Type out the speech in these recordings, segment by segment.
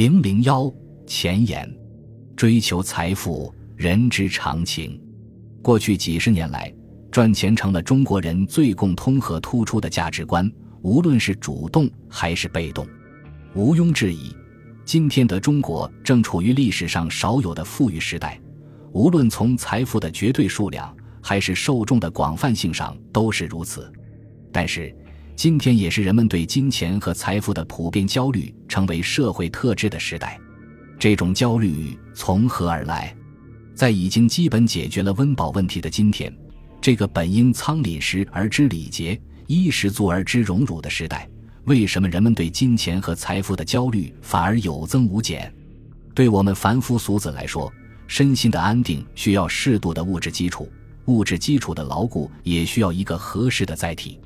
零零幺前言：追求财富，人之常情。过去几十年来，赚钱成了中国人最共通和突出的价值观，无论是主动还是被动。毋庸置疑，今天的中国正处于历史上少有的富裕时代，无论从财富的绝对数量还是受众的广泛性上都是如此。但是，今天也是人们对金钱和财富的普遍焦虑成为社会特质的时代。这种焦虑从何而来？在已经基本解决了温饱问题的今天，这个本应仓廪实而知礼节、衣食足而知荣辱的时代，为什么人们对金钱和财富的焦虑反而有增无减？对我们凡夫俗子来说，身心的安定需要适度的物质基础，物质基础的牢固也需要一个合适的载体。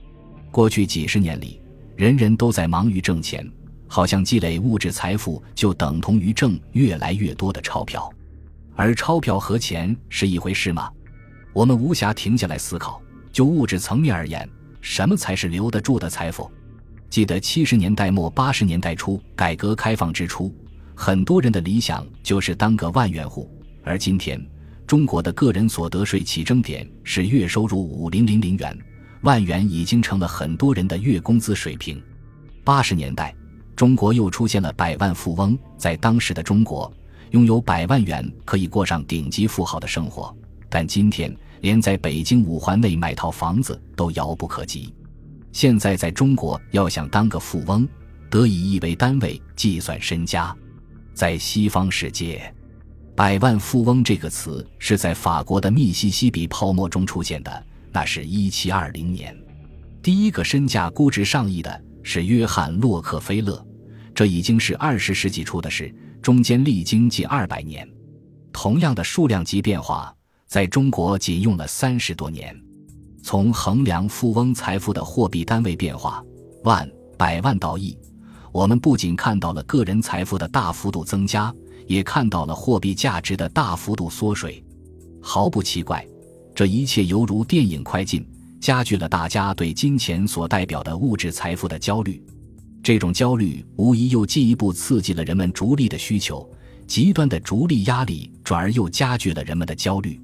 过去几十年里，人人都在忙于挣钱，好像积累物质财富就等同于挣越来越多的钞票，而钞票和钱是一回事吗？我们无暇停下来思考。就物质层面而言，什么才是留得住的财富？记得七十年代末八十年代初，改革开放之初，很多人的理想就是当个万元户，而今天，中国的个人所得税起征点是月收入五零零零元。万元已经成了很多人的月工资水平。八十年代，中国又出现了百万富翁，在当时的中国，拥有百万元可以过上顶级富豪的生活。但今天，连在北京五环内买套房子都遥不可及。现在，在中国要想当个富翁，得以亿为单位计算身家。在西方世界，“百万富翁”这个词是在法国的密西西比泡沫中出现的。那是一七二零年，第一个身价估值上亿的是约翰·洛克菲勒，这已经是二十世纪初的事，中间历经近二百年。同样的数量级变化，在中国仅用了三十多年。从衡量富翁财富的货币单位变化——万、百万到亿，我们不仅看到了个人财富的大幅度增加，也看到了货币价值的大幅度缩水。毫不奇怪。这一切犹如电影快进，加剧了大家对金钱所代表的物质财富的焦虑。这种焦虑无疑又进一步刺激了人们逐利的需求，极端的逐利压力转而又加剧了人们的焦虑。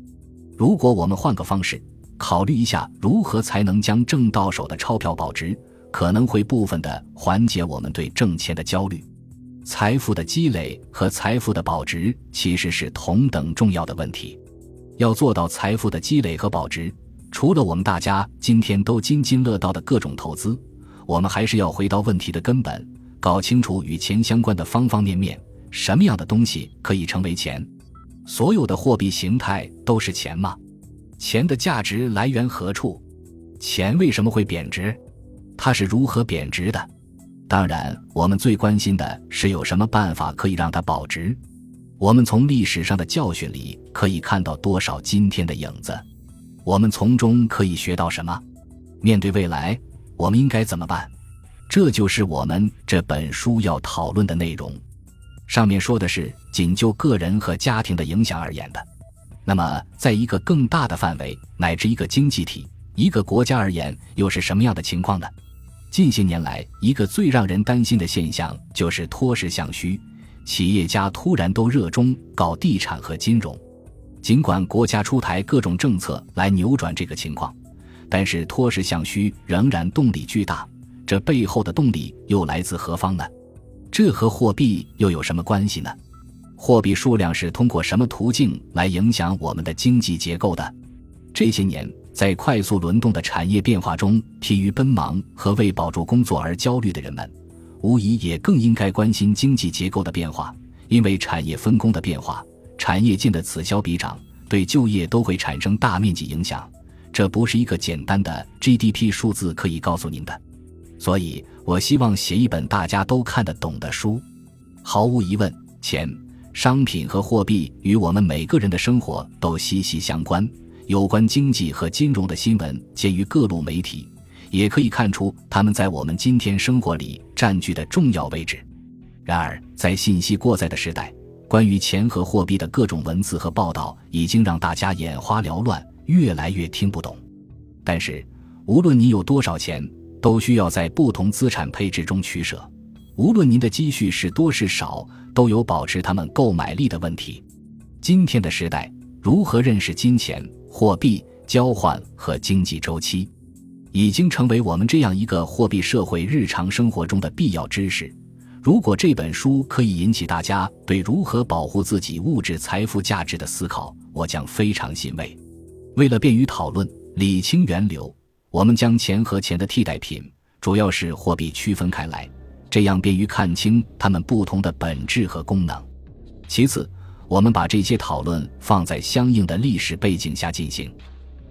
如果我们换个方式考虑一下，如何才能将挣到手的钞票保值，可能会部分的缓解我们对挣钱的焦虑。财富的积累和财富的保值其实是同等重要的问题。要做到财富的积累和保值，除了我们大家今天都津津乐道的各种投资，我们还是要回到问题的根本，搞清楚与钱相关的方方面面。什么样的东西可以成为钱？所有的货币形态都是钱吗？钱的价值来源何处？钱为什么会贬值？它是如何贬值的？当然，我们最关心的是有什么办法可以让它保值。我们从历史上的教训里可以看到多少今天的影子？我们从中可以学到什么？面对未来，我们应该怎么办？这就是我们这本书要讨论的内容。上面说的是仅就个人和家庭的影响而言的。那么，在一个更大的范围乃至一个经济体、一个国家而言，又是什么样的情况呢？近些年来，一个最让人担心的现象就是脱实向虚。企业家突然都热衷搞地产和金融，尽管国家出台各种政策来扭转这个情况，但是脱实向虚仍然动力巨大。这背后的动力又来自何方呢？这和货币又有什么关系呢？货币数量是通过什么途径来影响我们的经济结构的？这些年在快速轮动的产业变化中疲于奔忙和为保住工作而焦虑的人们。无疑也更应该关心经济结构的变化，因为产业分工的变化，产业间的此消彼长，对就业都会产生大面积影响。这不是一个简单的 GDP 数字可以告诉您的。所以我希望写一本大家都看得懂的书。毫无疑问，钱、商品和货币与我们每个人的生活都息息相关。有关经济和金融的新闻见于各路媒体。也可以看出他们在我们今天生活里占据的重要位置。然而，在信息过载的时代，关于钱和货币的各种文字和报道已经让大家眼花缭乱，越来越听不懂。但是，无论你有多少钱，都需要在不同资产配置中取舍。无论您的积蓄是多是少，都有保持他们购买力的问题。今天的时代，如何认识金钱、货币交换和经济周期，已经成为我们这样一个货币社会日常生活中的必要知识。如果这本书可以引起大家对如何保护自己物质财富价值的思考，我将非常欣慰。为了便于讨论、理清源流，我们将钱和钱的替代品，主要是货币区分开来。这样便于看清它们不同的本质和功能。其次，我们把这些讨论放在相应的历史背景下进行。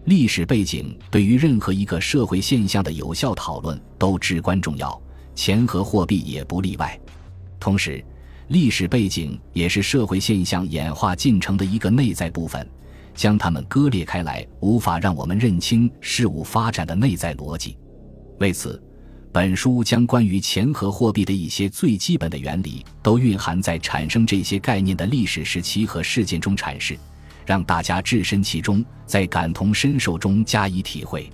历史背景对于任何一个社会现象的有效讨论都至关重要，钱和货币也不例外。同时，历史背景也是社会现象演化进程的一个内在部分，将它们割裂开来，无法让我们认清事物发展的内在逻辑。为此。本书将关于钱和货币的一些最基本的原理都蕴含在产生这些概念的历史时期和事件中阐释，让大家置身其中，在感同身受中加以体会。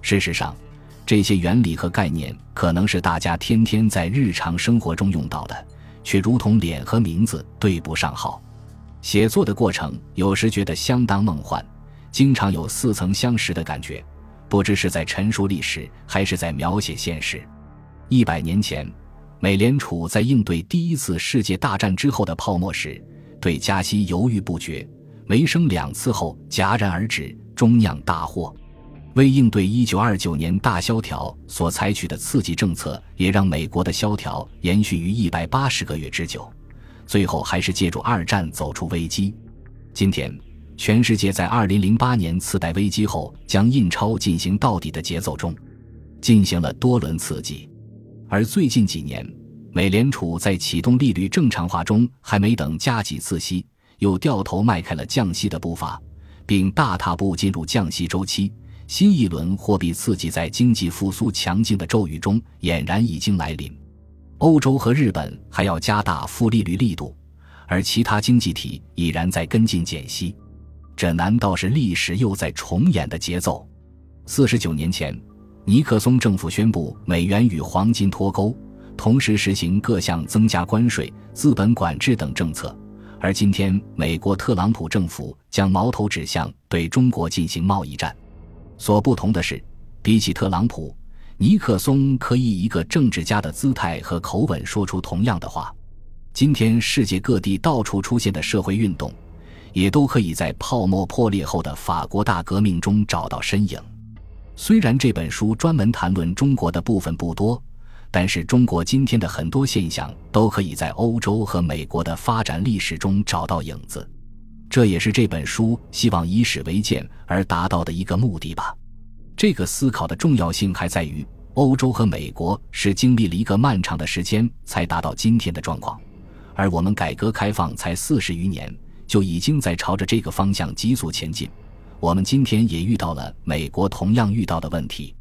事实上，这些原理和概念可能是大家天天在日常生活中用到的，却如同脸和名字对不上号。写作的过程有时觉得相当梦幻，经常有似曾相识的感觉。不知是在陈述历史，还是在描写现实。一百年前，美联储在应对第一次世界大战之后的泡沫时，对加息犹豫不决，没升两次后戛然而止，终酿大祸。为应对一九二九年大萧条所采取的刺激政策，也让美国的萧条延续于一百八十个月之久，最后还是借助二战走出危机。今天。全世界在2008年次贷危机后将印钞进行到底的节奏中，进行了多轮刺激，而最近几年，美联储在启动利率正常化中还没等加几次息，又掉头迈开了降息的步伐，并大踏步进入降息周期。新一轮货币刺激在经济复苏强劲的骤雨中俨然已经来临。欧洲和日本还要加大负利率力度，而其他经济体已然在跟进减息。这难道是历史又在重演的节奏？四十九年前，尼克松政府宣布美元与黄金脱钩，同时实行各项增加关税、资本管制等政策。而今天，美国特朗普政府将矛头指向对中国进行贸易战。所不同的是，比起特朗普，尼克松可以以一个政治家的姿态和口吻说出同样的话。今天，世界各地到处出现的社会运动。也都可以在泡沫破裂后的法国大革命中找到身影。虽然这本书专门谈论中国的部分不多，但是中国今天的很多现象都可以在欧洲和美国的发展历史中找到影子。这也是这本书希望以史为鉴而达到的一个目的吧。这个思考的重要性还在于，欧洲和美国是经历了一个漫长的时间才达到今天的状况，而我们改革开放才四十余年。就已经在朝着这个方向急速前进。我们今天也遇到了美国同样遇到的问题，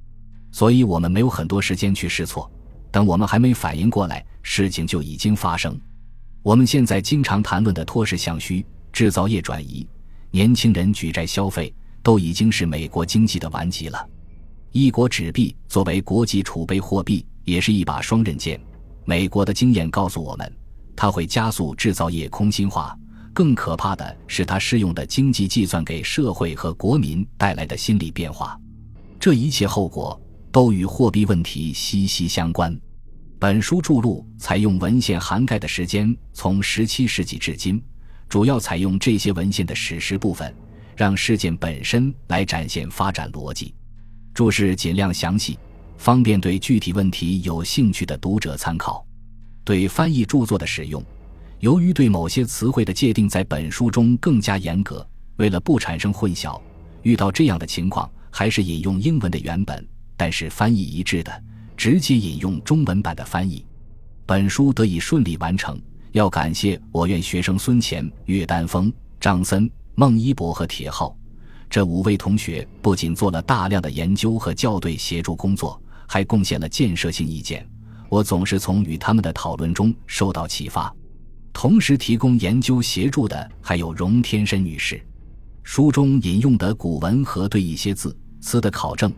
所以我们没有很多时间去试错。等我们还没反应过来，事情就已经发生。我们现在经常谈论的脱实向虚、制造业转移、年轻人举债消费，都已经是美国经济的顽疾了。一国纸币作为国际储备货币，也是一把双刃剑。美国的经验告诉我们，它会加速制造业空心化。更可怕的是，它适用的经济计算给社会和国民带来的心理变化，这一切后果都与货币问题息息相关。本书著录采用文献涵盖的时间从17世纪至今，主要采用这些文献的史实部分，让事件本身来展现发展逻辑。注释尽量详细，方便对具体问题有兴趣的读者参考。对翻译著作的使用。由于对某些词汇的界定在本书中更加严格，为了不产生混淆，遇到这样的情况还是引用英文的原本，但是翻译一致的，直接引用中文版的翻译，本书得以顺利完成。要感谢我院学生孙乾、岳丹峰、张森、孟一博和铁浩这五位同学，不仅做了大量的研究和校对协助工作，还贡献了建设性意见。我总是从与他们的讨论中受到启发。同时提供研究协助的还有荣天申女士。书中引用的古文和对一些字词的考证，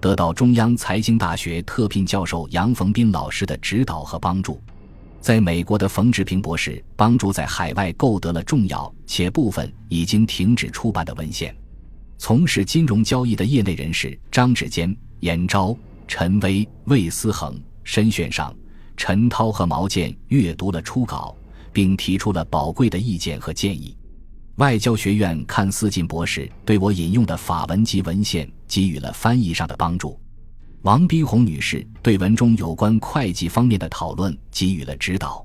得到中央财经大学特聘教授杨逢斌老师的指导和帮助。在美国的冯志平博士帮助在海外购得了重要且部分已经停止出版的文献。从事金融交易的业内人士张志坚、严昭、陈威、魏思恒、申炫上、陈涛和毛健阅读了初稿，并提出了宝贵的意见和建议。外交学院看思进博士对我引用的法文及文献给予了翻译上的帮助，王斌红女士对文中有关会计方面的讨论给予了指导。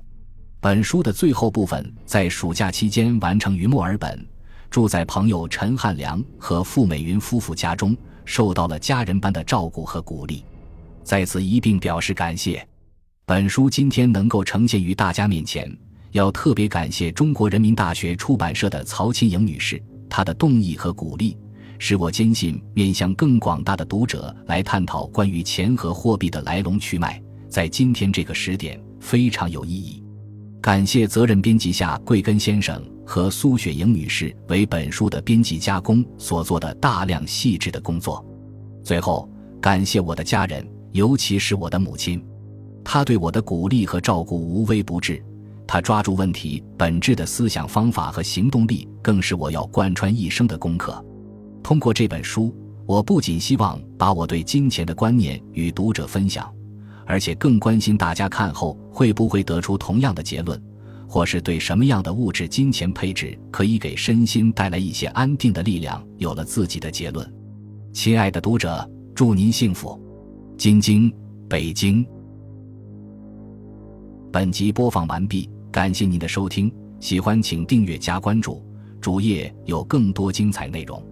本书的最后部分在暑假期间完成于墨尔本，住在朋友陈汉良和傅美云夫妇家中，受到了家人般的照顾和鼓励，在此一并表示感谢。本书今天能够呈现于大家面前。要特别感谢中国人民大学出版社的曹青颖女士，她的动议和鼓励，使我坚信面向更广大的读者来探讨关于钱和货币的来龙去脉，在今天这个时点非常有意义。感谢责任编辑夏贵根先生和苏雪莹女士为本书的编辑加工所做的大量细致的工作。最后，感谢我的家人，尤其是我的母亲，她对我的鼓励和照顾无微不至。她抓住问题本质的思想方法和行动力，更是我要贯穿一生的功课。通过这本书，我不仅希望把我对金钱的观念与读者分享，而且更关心大家看后会不会得出同样的结论，或是对什么样的物质金钱配置可以给身心带来一些安定的力量有了自己的结论。亲爱的读者，祝您幸福。金京，北京。本集播放完毕。感谢您的收听，喜欢请订阅加关注，主页有更多精彩内容。